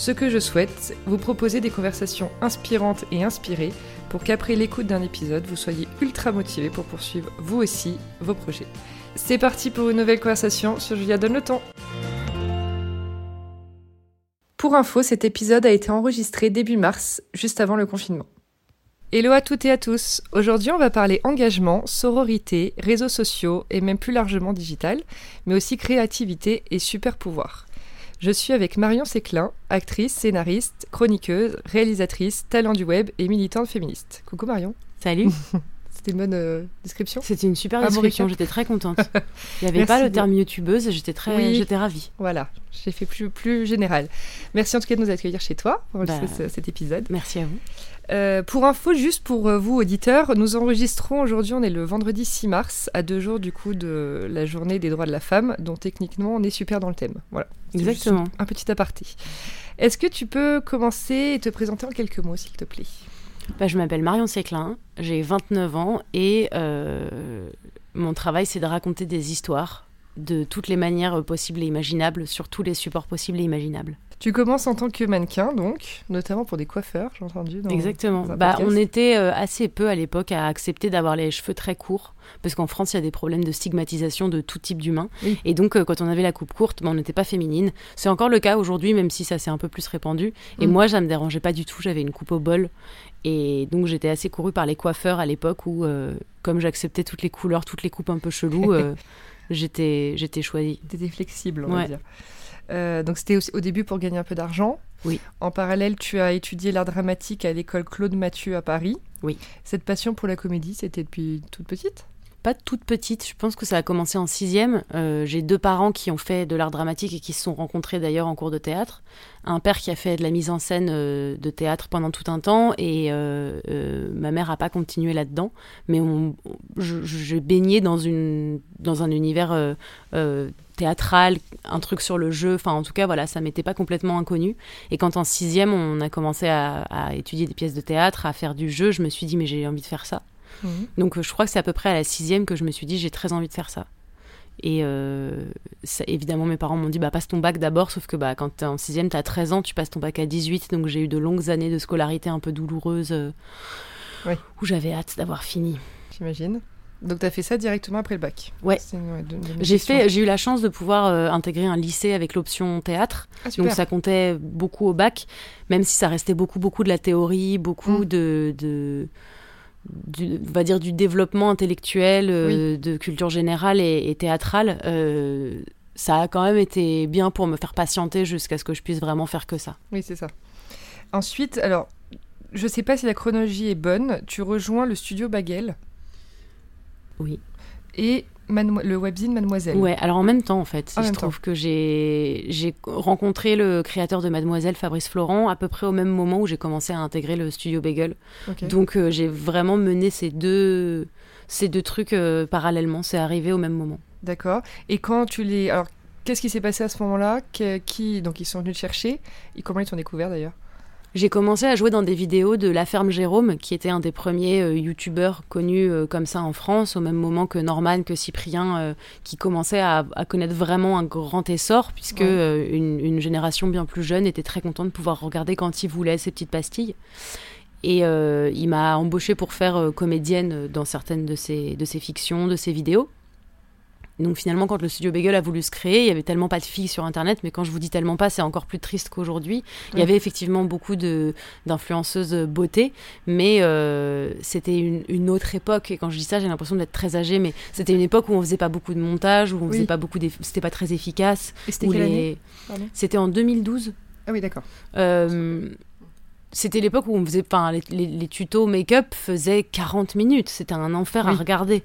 Ce que je souhaite, vous proposer des conversations inspirantes et inspirées pour qu'après l'écoute d'un épisode, vous soyez ultra motivé pour poursuivre vous aussi vos projets. C'est parti pour une nouvelle conversation sur Julia Donne le temps. Pour info, cet épisode a été enregistré début mars, juste avant le confinement. Hello à toutes et à tous. Aujourd'hui, on va parler engagement, sororité, réseaux sociaux et même plus largement digital, mais aussi créativité et super pouvoir. Je suis avec Marion Séclin, actrice, scénariste, chroniqueuse, réalisatrice, talent du web et militante féministe. Coucou Marion. Salut. C'était une bonne euh, description C'était une super description, j'étais très contente. Il n'y avait pas le terme youtubeuse et j'étais très Oui. j'étais ravie. Voilà, j'ai fait plus, plus général. Merci en tout cas de nous accueillir chez toi pour Bah, cet épisode. Merci à vous. Euh, pour info, juste pour euh, vous auditeurs, nous enregistrons aujourd'hui, on est le vendredi 6 mars, à deux jours du coup de la journée des droits de la femme, dont techniquement on est super dans le thème. Voilà. Exactement. Un petit aparté. Est-ce que tu peux commencer et te présenter en quelques mots, s'il te plaît? Bah, je m'appelle Marion Séclin, j'ai 29 ans et euh, mon travail c'est de raconter des histoires de toutes les manières euh, possibles et imaginables sur tous les supports possibles et imaginables. Tu commences en tant que mannequin, donc, notamment pour des coiffeurs, j'ai entendu. Dans... Exactement. dans Bah, on était euh, assez peu à l'époque à accepter d'avoir les cheveux très courts, parce qu'en France, il y a des problèmes de stigmatisation de tout type d'humain. Oui. Et donc, euh, quand on avait la coupe courte, bah, on n'était pas féminine. C'est encore le cas aujourd'hui, même si ça s'est un peu plus répandu. Et Mm. moi, ça me dérangeait pas du tout. J'avais une coupe au bol. Et donc, j'étais assez courue par les coiffeurs à l'époque où, euh, comme j'acceptais toutes les couleurs, toutes les coupes un peu cheloues, euh, j'étais j'étais choisie. T'étais flexible, on va dire. Euh, donc c'était aussi- au début pour gagner un peu d'argent. Oui. En parallèle, tu as étudié l'art dramatique à l'école Claude Mathieu à Paris. Oui. Cette passion pour la comédie, c'était depuis toute petite? Pas toute petite. Je pense que ça a commencé en sixième. Euh, J'ai deux parents qui ont fait de l'art dramatique et qui se sont rencontrés d'ailleurs en cours de théâtre. Un père qui a fait de la mise en scène euh, de théâtre pendant tout un temps et euh, ma mère a pas continué là-dedans. Mais je, baignais dans, un univers théâtral, un truc sur le jeu. Enfin, en tout cas, voilà, ça m'était pas complètement inconnu. Et quand en sixième, on a commencé à, à étudier des pièces de théâtre, à faire du jeu, je me suis dit, mais j'ai envie de faire ça. Donc euh, je crois que c'est à peu près à la sixième que je me suis dit j'ai très envie de faire ça. Et euh, ça- évidemment mes parents m'ont dit bah passe ton bac d'abord, sauf que bah quand t'es en sixième t'as 13 ans, tu passes ton bac à 18, donc j'ai eu de longues années de scolarité un peu douloureuses euh, Oui. où j'avais hâte d'avoir fini. J'imagine. Donc tu as fait ça directement après le bac? Ouais. J'ai fait, j'ai eu la chance de pouvoir euh, intégrer un lycée avec l'option théâtre, Ah, donc ça comptait beaucoup au bac, même si ça restait beaucoup beaucoup de la théorie, beaucoup Mm. de, de du, on va dire du développement intellectuel, euh, de culture générale et, et théâtrale. euh, ça a quand même été bien pour me faire patienter jusqu'à ce que je puisse vraiment faire que ça. Oui, c'est ça. Ensuite, alors, je sais pas si la chronologie est bonne. Tu rejoins le studio Bagel Oui. et le webzine Mademoiselle. Ouais, alors en même temps, en fait, En même trouve que j'ai rencontré le créateur de Mademoiselle, Fabrice Florent, à peu près au même moment où j'ai commencé à intégrer le studio Bagel. Donc euh, j'ai vraiment mené ces deux, ces deux trucs euh, parallèlement. C'est arrivé au même moment. D'accord. Et quand tu les. Alors, qu'est-ce qui s'est passé à ce moment-là? Qui Donc, ils sont venus te chercher? Et comment ils t'ont découvert d'ailleurs? J'ai commencé à jouer dans des vidéos de La Ferme Jérôme, qui était un des premiers euh, youtubeurs connus euh, comme ça en France, au même moment que Norman, que Cyprien, euh, qui commençait à, à connaître vraiment un grand essor, puisque Ouais. une, une génération bien plus jeune était très contente de pouvoir regarder quand il voulait ces petites pastilles. Et il m'a embauchée pour faire comédienne dans certaines de ses, de ses fictions, de ses vidéos. Donc finalement, quand le studio Bagel a voulu se créer, il y avait tellement pas de filles sur Internet, mais quand je vous dis tellement pas, c'est encore plus triste qu'aujourd'hui. Il y avait effectivement beaucoup de d'influenceuses beauté, mais euh, c'était une, une autre époque. Et quand je dis ça, j'ai l'impression d'être très âgée, mais c'était une époque où on faisait pas beaucoup de montage, où on Oui. faisait pas beaucoup, c'était pas très efficace. Et c'était les- année? Pardon? C'était en 2012. Ah oui, d'accord. Euh, c'était l'époque où on faisait, enfin, les, les- les tutos make-up faisaient 40 minutes. C'était un enfer à regarder.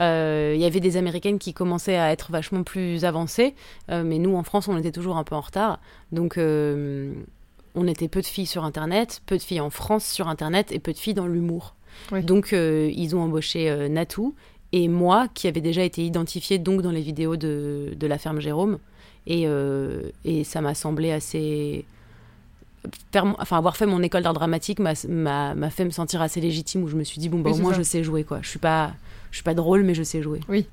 Euh, Il y avait des américaines qui commençaient à être vachement plus avancées, euh, mais nous en France, on était toujours un peu en retard. Donc, euh, on était peu de filles sur Internet, peu de filles en France sur Internet et peu de filles dans l'humour. Oui. Donc, ils ont embauché Natou et moi qui avait déjà été identifiée donc dans les vidéos de, de la ferme Jérôme. Et, et ça m'a semblé assez. Faire, enfin, avoir fait mon école d'art dramatique m'a fait me sentir assez légitime où je me suis dit, bon, bah, au moins je sais jouer quoi. Je suis pas, je suis pas drôle, mais je sais jouer. Oui.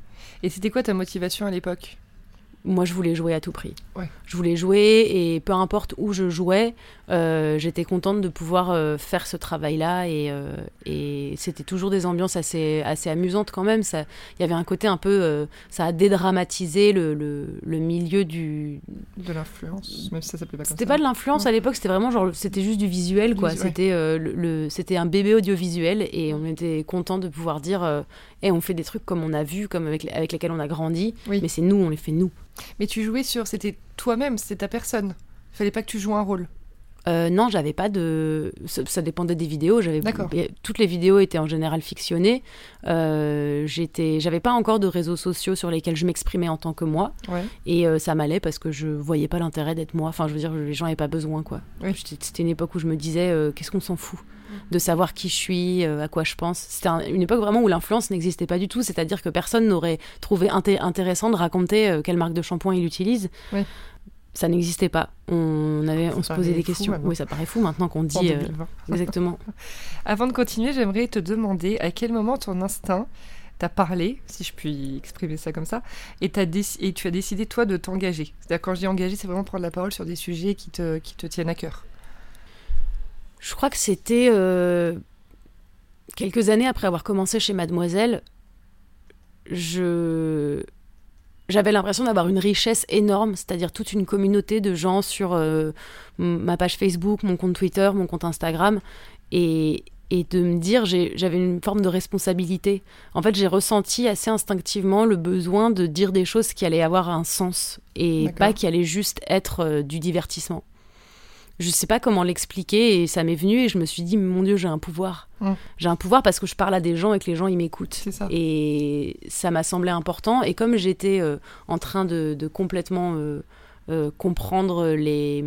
Et c'était quoi ta motivation à l'époque? Moi, je voulais jouer à tout prix. Je voulais jouer et peu importe où je jouais, euh, j'étais contente de pouvoir euh, faire ce travail-là et, euh, et c'était toujours des ambiances assez, assez amusantes quand même. Il y avait un côté un peu, ça a dédramatisé le, le, le milieu du... De l'influence, même si ça s'appelait pas C'était pas de l'influence à l'époque, c'était vraiment genre, c'était juste du visuel quoi. C'était le, c'était un bébé audiovisuel et on était content de pouvoir dire, et on fait des trucs comme on a vu, comme avec, avec lesquels on a grandi, mais c'est nous, on les fait nous. Mais tu jouais sur, c'était toi-même, c'était ta personne. Il fallait pas que tu joues un rôle. Euh, non, j'avais pas de. Ça, dépendait des vidéos. J'avais toutes les vidéos étaient en général fictionnées. Euh, j'étais, j'avais pas encore de réseaux sociaux sur lesquels je m'exprimais en tant que moi. Et euh, ça m'allait parce que je voyais pas l'intérêt d'être moi. Enfin, je veux dire, les gens n'avaient pas besoin, quoi. C'était une époque où je me disais, qu'est-ce qu'on s'en fout de savoir qui je suis, à quoi je pense. C'était une époque vraiment où l'influence n'existait pas du tout, c'est-à-dire que personne n'aurait trouvé intéressant de raconter quelle marque de shampoing il utilise ça n'existait pas. On, avait, on se posait des questions. Oui, ça paraît fou maintenant qu'on dit. Euh, exactement. Avant de continuer, j'aimerais te demander à quel moment ton instinct t'a parlé, si je puis exprimer ça comme ça, et, as et tu as décidé, toi, de t'engager. C'est-à-dire, quand je dis engager, c'est vraiment prendre la parole sur des sujets qui te, qui te tiennent à cœur. Je crois que c'était euh, quelques années après avoir commencé chez Mademoiselle. Je j'avais l'impression d'avoir une richesse énorme, c'est-à-dire toute une communauté de gens sur euh, ma page Facebook, mon compte Twitter, mon compte Instagram, et, et de me dire j'avais une forme de responsabilité. En fait, j'ai ressenti assez instinctivement le besoin de dire des choses qui allaient avoir un sens et pas qui allaient juste être euh, du divertissement je sais pas comment l'expliquer et ça m'est venu et je me suis dit mon dieu j'ai un pouvoir. Mm. j'ai un pouvoir parce que je parle à des gens et que les gens ils m'écoutent. Et ça m'a semblé important. Et comme j'étais euh, en train de, complètement euh, euh, comprendre les,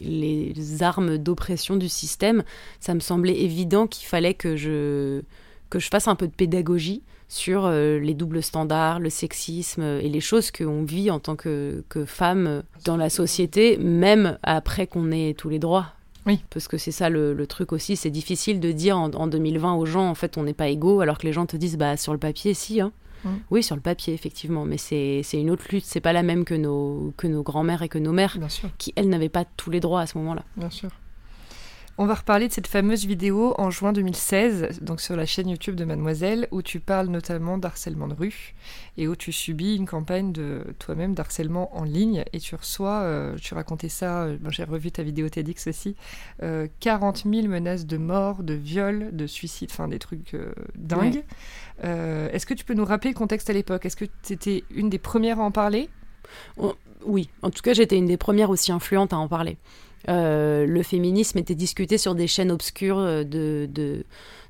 les armes d'oppression du système ça me semblait évident qu'il fallait que je que je fasse un peu de pédagogie sur euh, les doubles standards, le sexisme et les choses qu'on vit en tant que, que femme dans la société, même après qu'on ait tous les droits. Oui. Parce que c'est ça le, truc aussi, c'est difficile de dire en, 2020 aux gens, en fait, on n'est pas égaux, alors que les gens te disent, bah, sur le papier, si. Hein. Mm. Oui, sur le papier, effectivement, mais c'est une autre lutte, c'est pas la même que nos, que nos grands-mères et que nos mères, qui, elles, n'avaient pas tous les droits à ce moment-là. Bien sûr. On va reparler de cette fameuse vidéo en juin 2016, donc sur la chaîne YouTube de Mademoiselle, où tu parles notamment d'harcèlement de rue et où tu subis une campagne de toi-même d'harcèlement en ligne. Et tu reçois, euh, tu racontais ça, euh, j'ai revu ta vidéo TEDx aussi, 40 euh, 000 menaces de mort, de viol, de suicide, enfin des trucs dingues. Est-ce que tu peux nous rappeler le contexte à l'époque? Est-ce que tu étais une des premières à en parler? Oui, en tout cas j'étais une des premières aussi influentes à en parler. Euh, le féminisme était discuté sur des chaînes obscures euh, de,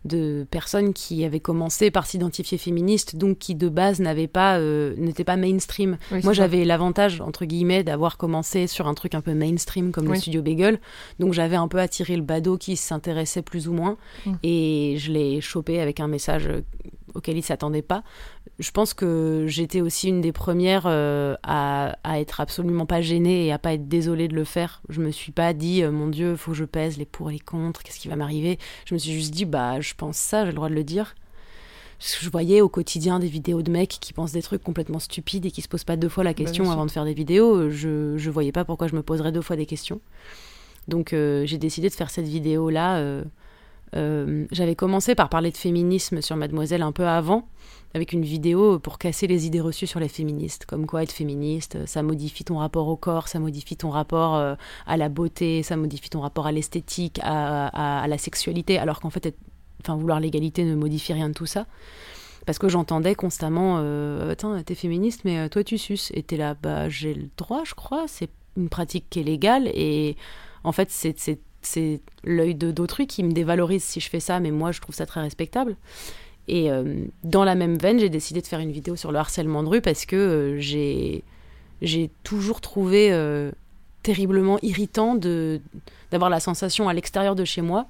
de, personnes qui avaient commencé par s'identifier féministes, donc qui de base n'avaient pas, euh, n'étaient pas mainstream. Moi, j'avais l'avantage, entre guillemets, d'avoir commencé sur un truc un peu mainstream comme le studio Bagel, donc j'avais un peu attiré le badaud qui s'intéressait plus ou moins, mm. et je l'ai chopé avec un message auquel il s'attendait pas je pense que j'étais aussi une des premières euh, à, à, être absolument pas gênée et à pas être désolée de le faire. Je me suis pas dit, euh, mon Dieu, faut que je pèse les pour et les contre, qu'est-ce qui va m'arriver? Je me suis juste dit, bah, je pense ça, j'ai le droit de le dire. je voyais au quotidien des vidéos de mecs qui pensent des trucs complètement stupides et qui se posent pas deux fois la bah, question avant de faire des vidéos. Je, je voyais pas pourquoi je me poserais deux fois des questions. Donc euh, j'ai décidé de faire cette vidéo là. J'avais commencé par parler de féminisme sur Mademoiselle un peu avant, avec une vidéo pour casser les idées reçues sur les féministes. Comme quoi être féministe, ça modifie ton rapport au corps, ça modifie ton rapport euh, à la beauté, ça modifie ton rapport à l'esthétique, à, la sexualité, alors qu'en fait, enfin, vouloir l'égalité ne modifie rien de tout ça. Parce que j'entendais constamment, euh, t'es féministe, mais euh, toi tu suces. Et t'es là, bah j'ai le droit, je crois, c'est une pratique qui est légale. Et en fait, c'est l'œil d'autrui qui me dévalorise si je fais ça, mais moi je trouve ça très respectable. Et euh, dans la même veine, j'ai décidé de faire une vidéo sur le harcèlement de rue parce que euh, j'ai toujours trouvé euh, terriblement irritant d'avoir la sensation à l'extérieur de chez moi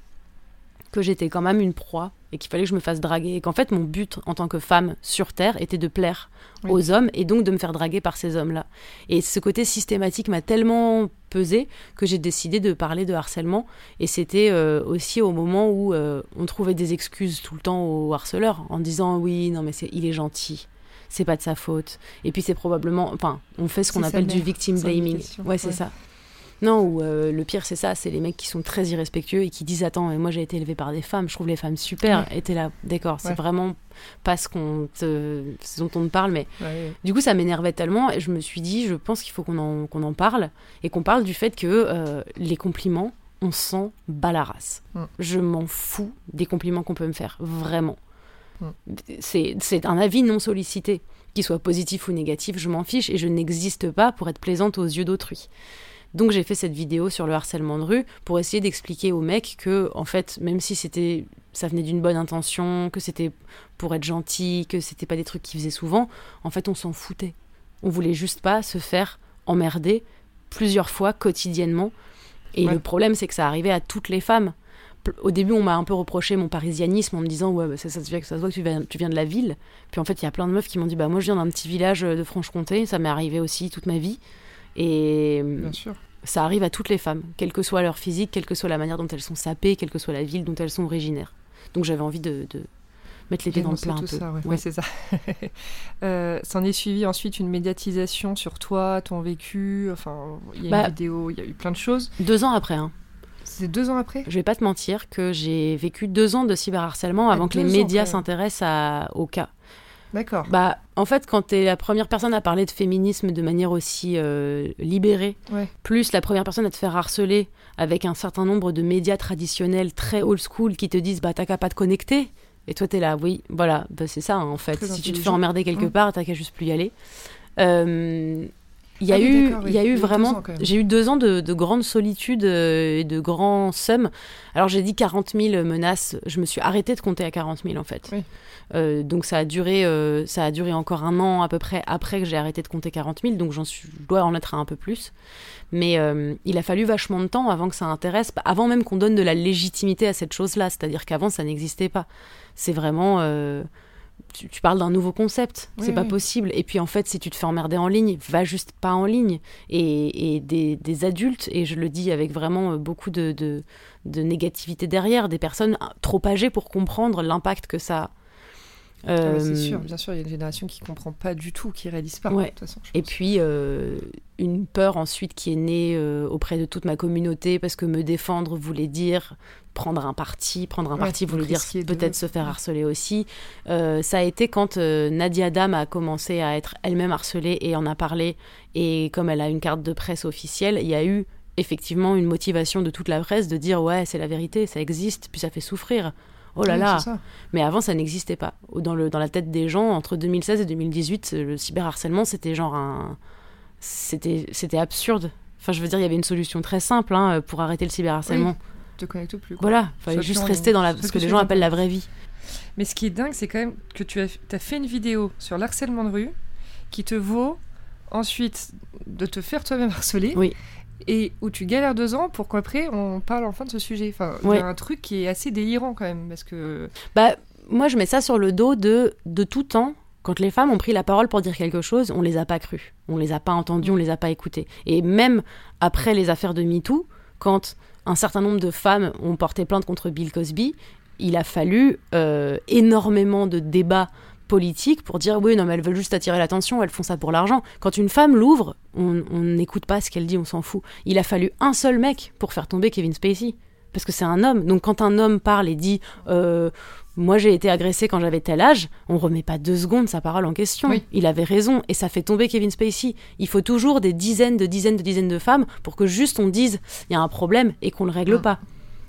que j'étais quand même une proie et qu'il fallait que je me fasse draguer et qu'en fait mon but en tant que femme sur Terre était de plaire aux hommes et donc de me faire draguer par ces hommes-là. Et ce côté systématique m'a tellement pesé que j'ai décidé de parler de harcèlement et c'était euh, aussi au moment où euh, on trouvait des excuses tout le temps aux harceleurs en disant oui non mais c'est il est gentil. C'est pas de sa faute et puis c'est probablement enfin on fait ce qu'on appelle du victim blaming. ouais c'est ça non, ou euh, le pire, c'est ça, c'est les mecs qui sont très irrespectueux et qui disent Attends, moi j'ai été élevé par des femmes, je trouve les femmes super. Et t'es là, d'accord, c'est vraiment pas ce, qu'on dont on te parle, mais du coup, ça m'énervait tellement et je me suis dit Je pense qu'il faut qu'on en, qu'on en parle et qu'on parle du fait que euh, les compliments, on s'en bat la race. Mm. Je m'en fous des compliments qu'on peut me faire, vraiment. Mm. C'est un avis non sollicité, qu'il soit positif ou négatif, je m'en fiche et je n'existe pas pour être plaisante aux yeux d'autrui. Donc j'ai fait cette vidéo sur le harcèlement de rue pour essayer d'expliquer aux mecs que, en fait, même si c'était, ça venait d'une bonne intention, que c'était pour être gentil, que c'était pas des trucs qu'ils faisaient souvent, en fait, on s'en foutait. On voulait juste pas se faire emmerder plusieurs fois quotidiennement. Et le problème, c'est que ça arrivait à toutes les femmes. Au début, on m'a un peu reproché mon parisianisme en me disant ouais, bah, ça, ça, se voit que ça se voit que tu viens, tu viens de la ville. Puis en fait, il y a plein de meufs qui m'ont dit bah moi je viens d'un petit village de Franche-Comté, ça m'est arrivé aussi toute ma vie. Et ça arrive à toutes les femmes, quelle que soit leur physique, quelle que soit la manière dont elles sont sapées, quelle que soit la ville dont elles sont originaires. Donc j'avais envie de, mettre les pieds dans le plat un peu. Oui, c'est ça. euh, S'en est suivi ensuite une médiatisation sur toi, ton vécu. Enfin, il y a une bah, vidéo, il y a eu plein de choses. Deux ans après. Hein. C'est deux ans après? Je vais pas te mentir que j'ai vécu deux ans de cyberharcèlement avant que les médias s'intéressent au cas. D'accord. Bah, en fait, quand tu es la première personne à parler de féminisme de manière aussi euh, libérée, plus la première personne à te faire harceler avec un certain nombre de médias traditionnels très old school qui te disent bah t'as qu'à pas te connecter. Et toi, tu es là, oui, voilà, bah, c'est ça hein, en fait. si tu te fais emmerder quelque part, t'as qu'à juste plus y aller. Euh, il y a ah eu, il y a eu vraiment, j'ai eu deux ans de, de grande solitude euh, et de grands seums. Alors j'ai dit 40 000 menaces, je me suis arrêtée de compter à 40 000 en fait. Euh, donc ça a duré, euh, ça a duré encore un an à peu près après que j'ai arrêté de compter 40 000, donc j'en suis, je dois en être à un peu plus. Mais il a fallu vachement de temps avant que ça intéresse, avant même qu'on donne de la légitimité à cette chose-là. C'est-à-dire qu'avant ça n'existait pas. C'est vraiment tu, parles d'un nouveau concept, c'est pas possible. Et puis en fait, si tu te fais emmerder en ligne, va juste pas en ligne. Et, des, adultes, et je le dis avec vraiment euh, beaucoup de, de, négativité derrière, des personnes trop âgées pour comprendre l'impact que ça a. Ah c'est sûr, bien sûr, il y a une génération qui comprend pas du tout, qui réalise pas. De toute façon, et puis euh, une peur ensuite qui est née euh, auprès de toute ma communauté parce que me défendre voulait dire prendre un parti, prendre un parti voulait dire peut-être se faire harceler aussi. Euh, ça a été quand Nadia Dam a commencé à être elle-même harcelée et en a parlé et comme elle a une carte de presse officielle, il y a eu effectivement une motivation de toute la presse de dire ouais c'est la vérité, ça existe, puis ça fait souffrir oh là là. Mais avant, ça n'existait pas. Dans, le, dans la tête des gens, entre 2016 et 2018, le cyberharcèlement, c'était genre un. C'était, absurde. Enfin, je veux dire, il y avait une solution très simple hein, pour arrêter le cyberharcèlement. Oui, te connecte plus. Voilà, il fallait juste rester dans la, ce que, les gens appellent la vraie vie. Mais ce qui est dingue, c'est quand même que tu as, as fait une vidéo sur l'harcèlement de rue qui te vaut ensuite de te faire toi-même harceler. Oui et où tu galères deux ans pour qu'après on parle enfin de ce sujet. Enfin, il y a un truc qui est assez délirant quand même parce que. Bah, moi je mets ça sur le dos de de tout temps. Quand les femmes ont pris la parole pour dire quelque chose, on les a pas crues, on les a pas entendues, on les a pas écoutées. Et même après les affaires de MeToo, quand un certain nombre de femmes ont porté plainte contre Bill Cosby, il a fallu euh, énormément de débats politique pour dire oui, non, mais elles veulent juste attirer l'attention, elles font ça pour l'argent. Quand une femme l'ouvre, on n'écoute pas ce qu'elle dit, on s'en fout. Il a fallu un seul mec pour faire tomber Kevin Spacey. Parce que c'est un homme. Donc quand un homme parle et dit euh, Moi j'ai été agressé quand j'avais tel âge, on remet pas deux secondes sa parole en question. Il avait raison et ça fait tomber Kevin Spacey. Il faut toujours des dizaines de dizaines de dizaines de femmes pour que juste on dise Il y a un problème et qu'on le règle ah. pas.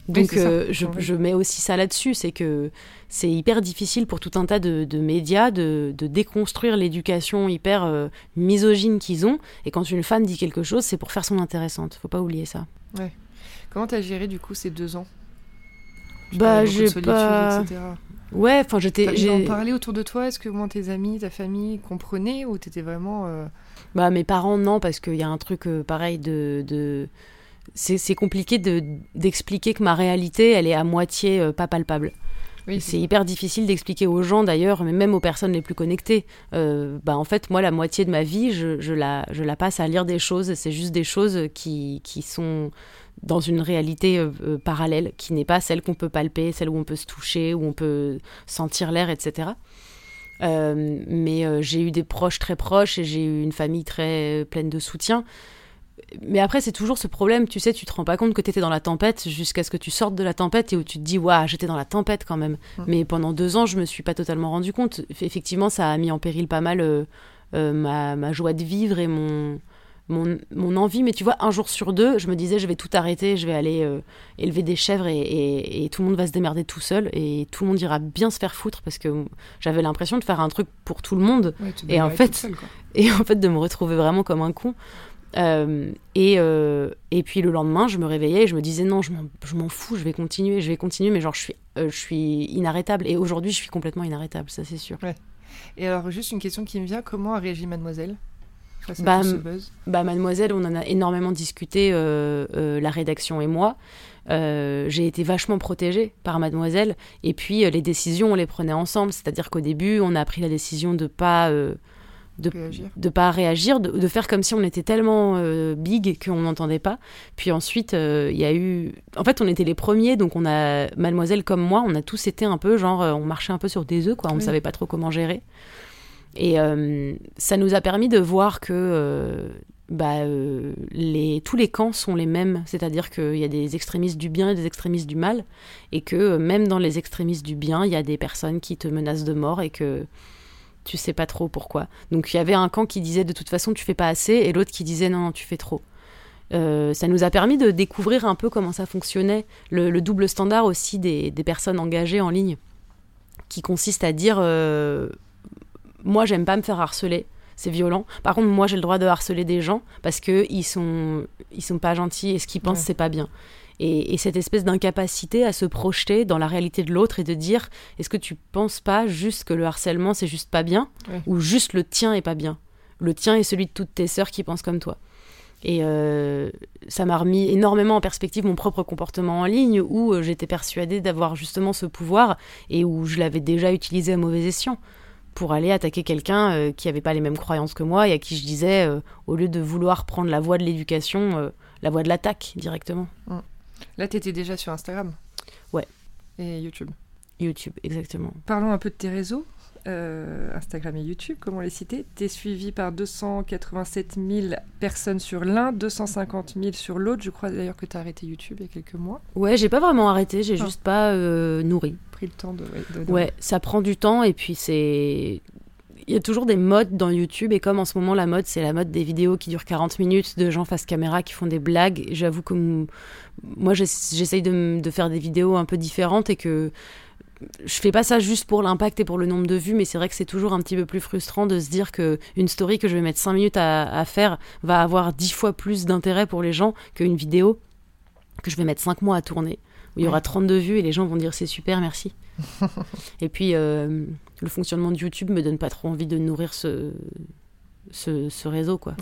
Donc euh, je, mets aussi ça là-dessus, c'est que c'est hyper difficile pour tout un tas de, médias de, déconstruire l'éducation hyper euh, misogyne qu'ils ont. Et quand une femme dit quelque chose, c'est pour faire son intéressante. Faut pas oublier ça. Ouais. Comment t'as géré du coup ces deux ans? Bah j'ai pas. Etc. Ouais, enfin j'étais. J'ai en parlé autour de toi? Est-ce que moi, tes amis, ta famille comprenaient ou t'étais vraiment. Euh, bah mes parents non parce qu'il y a un truc pareil de c'est compliqué d'expliquer que ma réalité, elle est à moitié euh, pas palpable. c'est hyper difficile d'expliquer aux gens d'ailleurs, mais même aux personnes les plus connectées. Euh, bah, en fait, moi, la moitié de ma vie, je, je, la, je la passe à lire des choses. C'est juste des choses qui, qui sont dans une réalité euh, parallèle, qui n'est pas celle qu'on peut palper, celle où on peut se toucher, où on peut sentir l'air, etc. mais j'ai eu des proches très proches et j'ai eu une famille très pleine de soutien mais après, c'est toujours ce problème, tu sais, tu te rends pas compte que tu étais dans la tempête jusqu'à ce que tu sortes de la tempête et où tu te dis, waouh, j'étais dans la tempête quand même. Mais pendant deux ans, je me suis pas totalement rendu compte. Effectivement, ça a mis en péril pas mal euh, euh, ma, ma, joie de vivre et mon, mon, mon, envie. Mais tu vois, un jour sur deux, je me disais, je vais tout arrêter, je vais aller euh, élever des chèvres et, et, tout le monde va se démerder tout seul et tout le monde ira bien se faire foutre parce que j'avais l'impression de faire un truc pour tout le monde. et, en fait, et en fait, de me retrouver vraiment comme un con. Euh, et, euh, et puis le lendemain, je me réveillais et je me disais non, je m'en fous, je vais continuer, je vais continuer, mais genre je suis, euh, je suis inarrêtable. Et aujourd'hui, je suis complètement inarrêtable, ça c'est sûr. Ouais. Et alors, juste une question qui me vient comment a réagi Mademoiselle bah, bah, Mademoiselle, on en a énormément discuté, la rédaction et moi. j'ai été vachement protégée par Mademoiselle. Et puis, les décisions, on les prenait ensemble. C'est-à-dire qu'au début, on a pris la décision de pas de ne pas réagir, de, faire comme si on était tellement euh, big qu'on n'entendait pas. Puis ensuite, euh, il y a eu... En fait, on était les premiers, donc on a... Mademoiselle comme moi, on a tous été un peu, genre, euh, on marchait un peu sur des œufs, quoi. On ne savait pas trop comment gérer. Et ça nous a permis de voir que bah, les, tous les camps sont les mêmes. C'est-à-dire qu'il y a des extrémistes du bien et des extrémistes du mal. Et que même dans les extrémistes du bien, il y a des personnes qui te menacent de mort et que tu sais pas trop pourquoi. Donc il y avait un camp qui disait de toute façon tu fais pas assez et l'autre qui disait non, tu fais trop. Euh, ça nous a permis de découvrir un peu comment ça fonctionnait, le, double standard aussi des, personnes engagées en ligne, qui consiste à dire euh, moi j'aime pas me faire harceler, c'est violent. Par contre moi j'ai le droit de harceler des gens parce que ils sont ils sont pas gentils et ce qu'ils pensent c'est pas bien. Et, cette espèce d'incapacité à se projeter dans la réalité de l'autre et de dire est-ce que tu penses pas juste que le harcèlement c'est juste pas bien ou juste le tien est pas bien? Le tien est celui de toutes tes sœurs qui pensent comme toi et euh, ça m'a remis énormément en perspective mon propre comportement en ligne où euh, j'étais persuadée d'avoir justement ce pouvoir et où je l'avais déjà utilisé à mauvais escient pour aller attaquer quelqu'un euh, qui n'avait pas les mêmes croyances que moi et à qui je disais, au lieu de vouloir prendre la voie de l'éducation, la voie de l'attaque directement. Mm. Là, tu étais déjà sur Instagram Ouais. Et YouTube YouTube, exactement. Parlons un peu de tes réseaux. Euh, Instagram et YouTube, comment les citer Tu es suivi par 287 000 personnes sur l'un, 250 000 sur l'autre. Je crois d'ailleurs que tu as arrêté YouTube il y a quelques mois. Ouais, j'ai pas vraiment arrêté, j'ai ah. juste pas euh, nourri. Pris le temps de, Ouais, ça prend du temps et puis c'est il y a toujours des modes dans YouTube et comme en ce moment la mode c'est la mode des vidéos qui durent 40 minutes de gens face caméra qui font des blagues, j'avoue que moi j'essaye de, de, faire des vidéos un peu différentes et que je fais pas ça juste pour l'impact et pour le nombre de vues, mais c'est vrai que c'est toujours un petit peu plus frustrant de se dire que une story que je vais mettre 5 minutes à, à faire va avoir 10 fois plus d'intérêt pour les gens qu'une vidéo que je vais mettre 5 mois à tourner, où il y aura 32 vues et les gens vont dire c'est super, merci. et puis euh, le fonctionnement de YouTube me donne pas trop envie de nourrir ce, ce, réseau, quoi.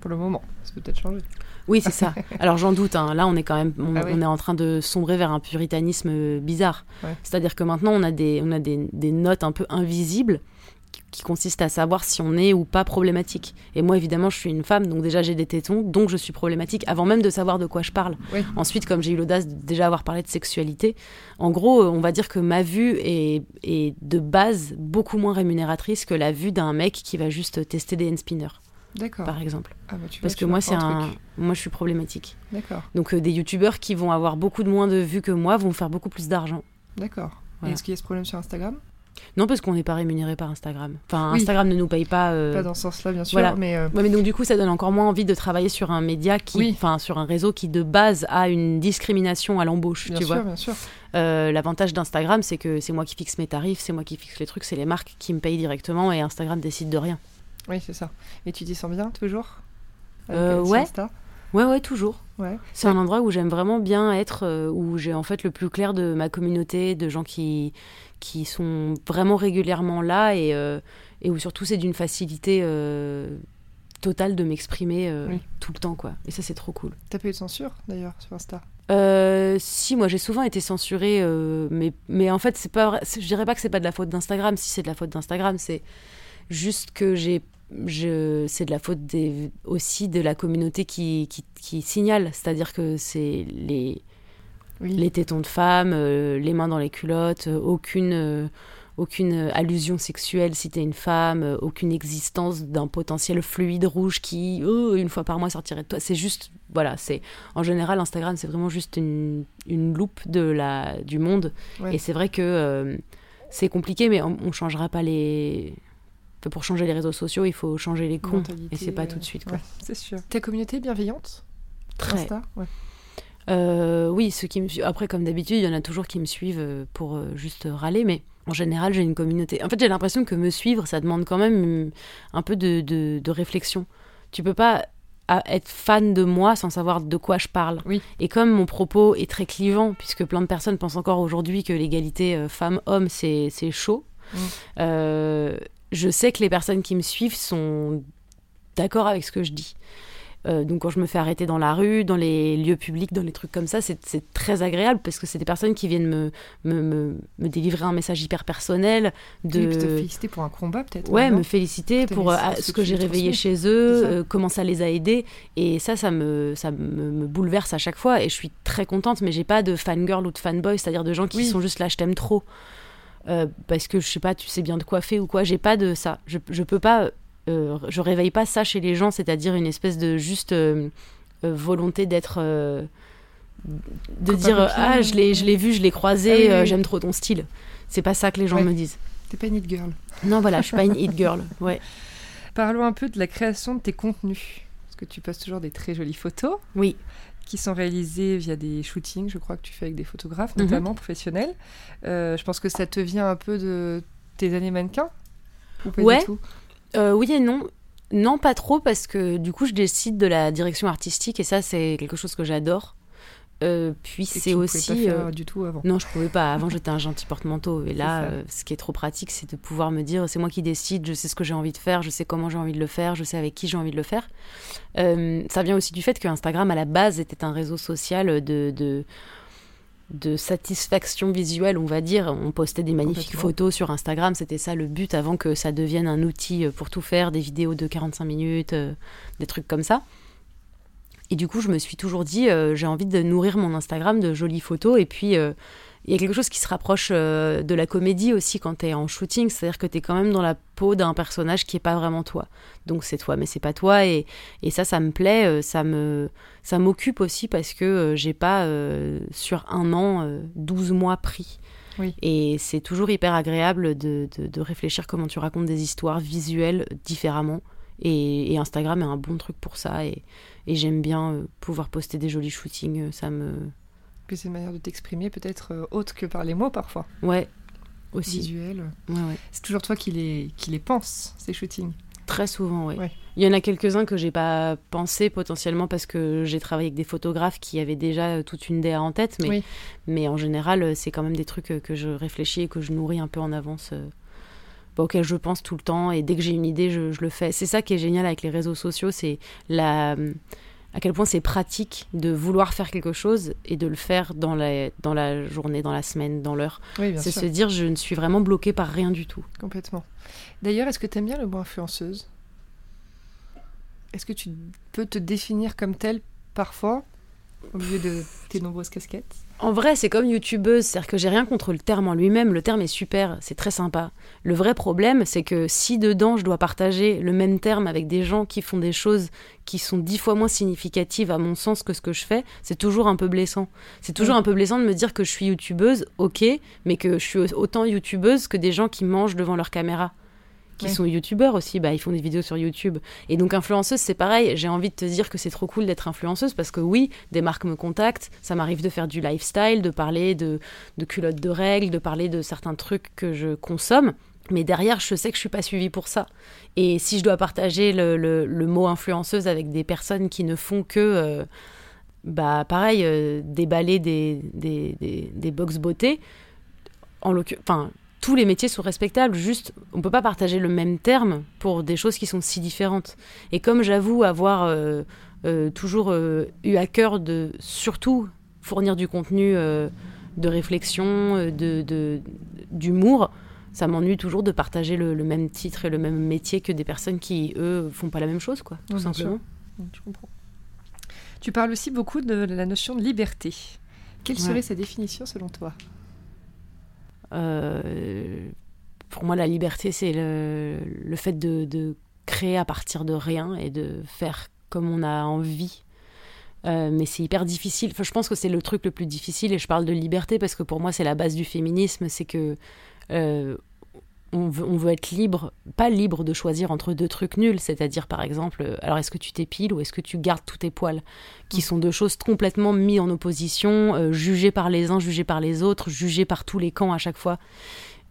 pour le moment, ça peut peut-être changer. Oui, c'est ça. Alors j'en doute. Hein. Là, on est quand même, on, ah est en train de sombrer vers un puritanisme bizarre. C'est-à-dire que maintenant, on a des, on a des, des notes un peu invisibles qui consiste à savoir si on est ou pas problématique. Et moi, évidemment, je suis une femme, donc déjà j'ai des tétons, donc je suis problématique, avant même de savoir de quoi je parle. Ensuite, comme j'ai eu l'audace de déjà avoir parlé de sexualité, en gros, on va dire que ma vue est, est de base beaucoup moins rémunératrice que la vue d'un mec qui va juste tester des hand spinners. D'accord. Par exemple. Ah bah Parce que moi, c'est un, moi, je suis problématique. D'accord. Donc, euh, des youtubeurs qui vont avoir beaucoup de moins de vues que moi vont faire beaucoup plus d'argent. D'accord. Et est-ce qu'il y a ce problème sur Instagram? Non, parce qu'on n'est pas rémunéré par Instagram. Enfin, Instagram ne nous paye pas. Euh, pas dans ce sens-là, bien sûr. Mais, euh, mais donc, du coup, ça donne encore moins envie de travailler sur un média qui. Enfin, sur un réseau qui, de base, a une discrimination à l'embauche. Bien tu sûr, vois bien sûr. Euh, l'avantage d'Instagram, c'est que c'est moi qui fixe mes tarifs, c'est moi qui fixe les trucs, c'est les marques qui me payent directement et Instagram décide de rien. Oui, c'est ça. Et tu t'y sens bien, toujours? Ouais. Ouais, ouais, toujours. Ouais. C'est un endroit où j'aime vraiment bien être, où j'ai en fait le plus clair de ma communauté, de gens qui, qui sont vraiment régulièrement là et, euh, et où surtout c'est d'une facilité euh, totale de m'exprimer tout le temps, quoi. Et ça, c'est trop cool. T'as pas eu de censure, d'ailleurs, sur Insta? Si moi j'ai souvent été censurée, mais, mais en fait c'est pas, je dirais pas que c'est pas de la faute d'Instagram. Si c'est de la faute d'Instagram, c'est juste que j'ai je, c'est de la faute des, aussi de la communauté qui, qui, qui signale. C'est-à-dire que c'est les, les tétons de femmes, euh, les mains dans les culottes, euh, aucune, euh, aucune allusion sexuelle si t'es une femme, aucune existence d'un potentiel fluide rouge qui, oh, une fois par mois, sortirait de toi. C'est juste, voilà, c'est en général, Instagram, c'est vraiment juste une, une loupe de la, du monde. Et c'est vrai que c'est compliqué, mais on, on changera pas les pour changer les réseaux sociaux, il faut changer les comptes. Et c'est pas tout de suite. Quoi. c'est sûr. Ta communauté bienveillante? Très. Euh, oui, ceux qui me Après, comme d'habitude, il y en a toujours qui me suivent euh, pour euh, juste râler, mais en général, j'ai une communauté. En fait, j'ai l'impression que me suivre, ça demande quand même un peu de, de, réflexion. Tu peux pas être fan de moi sans savoir de quoi je parle. Oui. Et comme mon propos est très clivant, puisque plein de personnes pensent encore aujourd'hui que l'égalité femmes-hommes, c'est chaud, mm je sais que les personnes qui me suivent sont d'accord avec ce que je dis. Euh, donc quand je me fais arrêter dans la rue, dans les lieux publics, dans les trucs comme ça, c'est très agréable parce que c'est des personnes qui viennent me, me, me, délivrer un message hyper personnel. De... te féliciter pour un combat peut-être Ouais, me féliciter pour euh, ce que, j'ai réveillé chez eux, euh, comment ça les a aidés. Et ça, ça, me, ça me, bouleverse à chaque fois et je suis très contente, mais j'ai pas de fangirl ou de fanboy, c'est-à-dire de gens qui sont juste là, je t'aime trop. Euh, parce que je sais pas, tu sais bien de quoi faire ou quoi. J'ai pas de ça. Je, je peux pas, euh, je réveille pas ça chez les gens, c'est-à-dire une espèce de juste euh, volonté d'être. de dire ah je l'ai je l'ai vu je l'ai croisé ah j'aime trop ton style. C'est pas ça que les gens me disent. T'es pas une hit girl. Non voilà je suis pas une hit girl ouais. Parlons un peu de la création de tes contenus. Parce que tu postes toujours des très jolies photos oui. qui sont réalisés via des shootings, je crois que tu fais avec des photographes, mhm. notamment professionnels. Euh, je pense que ça te vient un peu de tes années mannequins? Ou pas ouais. Du tout? Euh, oui et non. Non, pas trop, parce que du coup, je décide de la direction artistique et ça, c'est quelque chose que j'adore. Euh, puis c'est aussi. Pas faire euh, du tout avant. Non, je pouvais pas. Avant, j'étais un gentil porte-manteau. Et là, euh, ce qui est trop pratique, c'est de pouvoir me dire c'est moi qui décide, je sais ce que j'ai envie de faire, je sais comment j'ai envie de le faire, je sais avec qui j'ai envie de le faire. ça vient aussi du fait que Instagram, à la base, était un réseau social de, de, de satisfaction visuelle, on va dire. On postait des magnifiques photos sur Instagram. C'était ça le but avant que ça devienne un outil pour tout faire, des vidéos de 45 minutes, des trucs comme ça. Et du coup, je me suis toujours dit, euh, j'ai envie de nourrir mon Instagram de jolies photos. Et puis, euh, il y a quelque chose qui se rapproche euh, de la comédie aussi quand tu es en shooting. C'est-à-dire que tu es quand même dans la peau d'un personnage qui est pas vraiment toi. Donc c'est toi, mais c'est pas toi. Et, et, ça, ça me plaît. ça me ça m'occupe aussi parce que j'ai pas, sur un an, 12 mois pris. Oui. Et c'est toujours hyper agréable de, de, de réfléchir comment tu racontes des histoires visuelles différemment. Et, et, Instagram est un bon truc pour ça. Et, et j'aime bien euh, pouvoir poster des jolis shootings. Euh, ça me. Puis c'est une manière de t'exprimer peut-être euh, autre que par les mots parfois. Ouais, aussi. Visuel. Ouais, ouais. C'est toujours toi qui les, qui les penses, ces shootings Très souvent, oui. Ouais. Il y en a quelques-uns que j'ai pas pensé potentiellement parce que j'ai travaillé avec des photographes qui avaient déjà toute une DA en tête, mais, mais en général, c'est quand même des trucs que je réfléchis et que je nourris un peu en avance auquel je pense tout le temps et dès que j'ai une idée, je, le fais. C'est ça qui est génial avec les réseaux sociaux, c'est la à quel point c'est pratique de vouloir faire quelque chose et de le faire dans la, dans la journée, dans la semaine, dans l'heure. c'est se dire je ne suis vraiment bloquée par rien du tout. Complètement. D'ailleurs, est-ce que tu aimes bien le mot influenceuse? Est-ce que tu peux te définir comme telle parfois au milieu de tes nombreuses casquettes? En vrai, c'est comme youtubeuse, c'est-à-dire que j'ai rien contre le terme en lui-même, le terme est super, c'est très sympa. Le vrai problème, c'est que si dedans je dois partager le même terme avec des gens qui font des choses qui sont dix fois moins significatives à mon sens que ce que je fais, c'est toujours un peu blessant. C'est toujours un peu blessant de me dire que je suis youtubeuse, ok, mais que je suis autant youtubeuse que des gens qui mangent devant leur caméra qui sont youtubeurs aussi, bah, ils font des vidéos sur YouTube. Et donc influenceuse, c'est pareil, j'ai envie de te dire que c'est trop cool d'être influenceuse parce que oui, des marques me contactent, ça m'arrive de faire du lifestyle, de parler de, de culottes de règles, de parler de certains trucs que je consomme. Mais derrière, je sais que je suis pas suivie pour ça. Et si je dois partager le, le, mot influenceuse avec des personnes qui ne font que, euh, bah pareil, euh, déballer des, des, des, des box beauté, en enfin tous les métiers sont respectables, juste on peut pas partager le même terme pour des choses qui sont si différentes. Et comme j'avoue avoir euh, euh, toujours euh, eu à cœur de surtout fournir du contenu de réflexion, de d'humour, ça m'ennuie toujours de partager le, même titre et le même métier que des personnes qui eux font pas la même chose, quoi, tout simplement. Je comprends. Tu parles aussi beaucoup de la notion de liberté. Quelle serait sa définition selon toi? Pour moi, la liberté, c'est le, fait de, créer à partir de rien et de faire comme on a envie. Euh, mais c'est hyper difficile. Je pense que c'est le truc le plus difficile et je parle de liberté parce que pour moi, c'est la base du féminisme. C'est que euh, on veut, être libre, pas libre de choisir entre deux trucs nuls, c'est-à-dire par exemple, euh, alors est-ce que tu t'épiles ou est-ce que tu gardes tous tes poils, qui sont deux choses complètement mises en opposition, euh, jugées par les uns, jugées par les autres, jugées par tous les camps à chaque fois.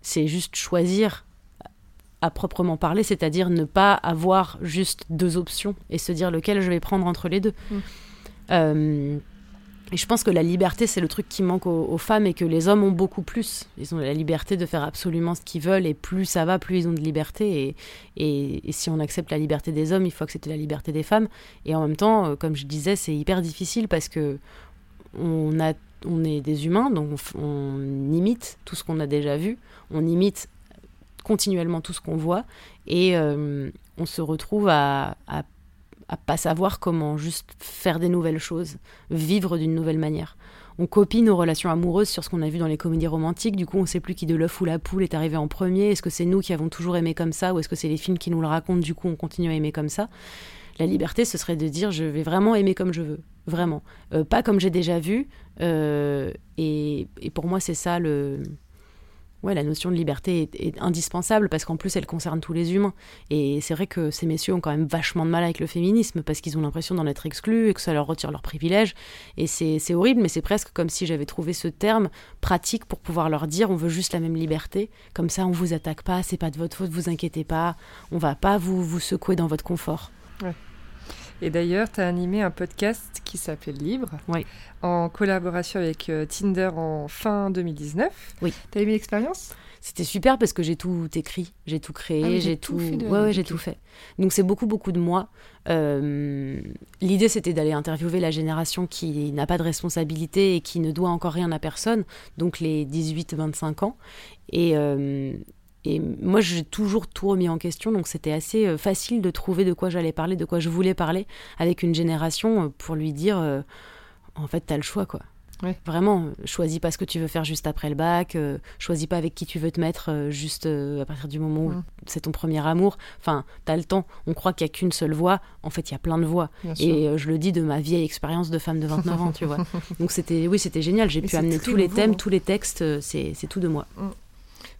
C'est juste choisir à proprement parler, c'est-à-dire ne pas avoir juste deux options et se dire lequel je vais prendre entre les deux. Mm. Euh, et je pense que la liberté, c'est le truc qui manque aux, femmes et que les hommes ont beaucoup plus. Ils ont la liberté de faire absolument ce qu'ils veulent et plus ça va, plus ils ont de liberté. Et, si on accepte la liberté des hommes, il faut accepter la liberté des femmes. Et en même temps, euh, comme je disais, c'est hyper difficile parce que on, a, on est des humains, donc on, imite tout ce qu'on a déjà vu. On imite continuellement tout ce qu'on voit. Et euh, on se retrouve à, à à pas savoir comment juste faire des nouvelles choses, vivre d'une nouvelle manière. On copie nos relations amoureuses sur ce qu'on a vu dans les comédies romantiques, du coup on sait plus qui de l'œuf ou la poule est arrivé en premier, est-ce que c'est nous qui avons toujours aimé comme ça, ou est-ce que c'est les films qui nous le racontent, du coup on continue à aimer comme ça. La liberté, ce serait de dire je vais vraiment aimer comme je veux, vraiment. Euh, pas comme j'ai déjà vu, euh, et, et pour moi c'est ça le, ouais, la notion de liberté est, indispensable parce qu'en plus elle concerne tous les humains. Et c'est vrai que ces messieurs ont quand même vachement de mal avec le féminisme parce qu'ils ont l'impression d'en être exclus et que ça leur retire leurs privilèges. Et c'est horrible, mais c'est presque comme si j'avais trouvé ce terme pratique pour pouvoir leur dire on veut juste la même liberté. Comme ça, on vous attaque pas, c'est pas de votre faute, vous inquiétez pas, on va pas vous, vous secouer dans votre confort. Et d'ailleurs, tu as animé un podcast qui s'appelle Libre, oui. en collaboration avec euh, Tinder en fin 2019. Oui. Tu as aimé l'expérience c'était super parce que j'ai tout écrit, j'ai tout créé, ah j'ai tout, ouais, j'ai tout fait. Donc c'est beaucoup beaucoup de moi. Euh, l'idée c'était d'aller interviewer la génération qui n'a pas de responsabilité et qui ne doit encore rien à personne, donc les 18-25 ans. Et, euh, et moi, j'ai toujours tout remis en question, donc c'était assez euh, facile de trouver de quoi j'allais parler, de quoi je voulais parler avec une génération euh, pour lui dire, euh, en fait, t'as le choix, quoi. Vraiment, choisis pas ce que tu veux faire juste après le bac, choisis pas avec qui tu veux te mettre juste à partir du moment où c'est ton premier amour. Enfin, t'as le temps. On croit qu'il y a qu'une seule voie. En fait, il y a plein de voies. et je le dis de ma vieille expérience de femme de 29 ans, tu vois. Donc c'était, oui, c'était génial. J'ai pu amener tous les thèmes, hein. tous les textes. C'est tout de moi. Mm.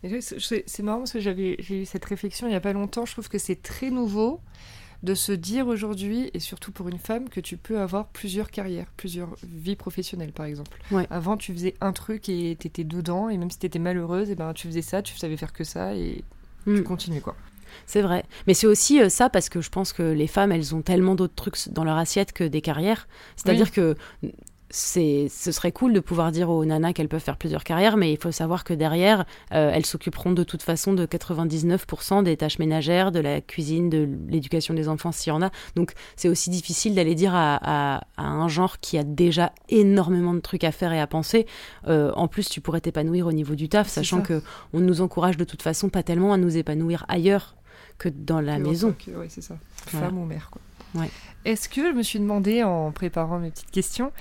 C'est marrant parce que j'ai eu cette réflexion il n'y a pas longtemps. Je trouve que c'est très nouveau de se dire aujourd'hui, et surtout pour une femme, que tu peux avoir plusieurs carrières, plusieurs vies professionnelles par exemple. Avant, tu faisais un truc et tu étais dedans, et même si tu étais malheureuse, et ben, tu faisais ça, tu savais faire que ça, et tu mm. continues quoi. C'est vrai. Mais c'est aussi euh, ça parce que je pense que les femmes, elles ont tellement d'autres trucs dans leur assiette que des carrières. C'est-à-dire que c'est, ce serait cool de pouvoir dire aux nanas qu'elles peuvent faire plusieurs carrières, mais il faut savoir que derrière, euh, elles s'occuperont de toute façon de 99% des tâches ménagères, de la cuisine, de l'éducation des enfants s'il y en a. Donc c'est aussi difficile d'aller dire à, un genre qui a déjà énormément de trucs à faire et à penser. Euh, en plus, tu pourrais t'épanouir au niveau du taf, sachant que on nous encourage de toute façon pas tellement à nous épanouir ailleurs que dans la maison. Oui, c'est ça. Femme ou mère, quoi. Est-ce que je me suis demandé en préparant mes petites questions,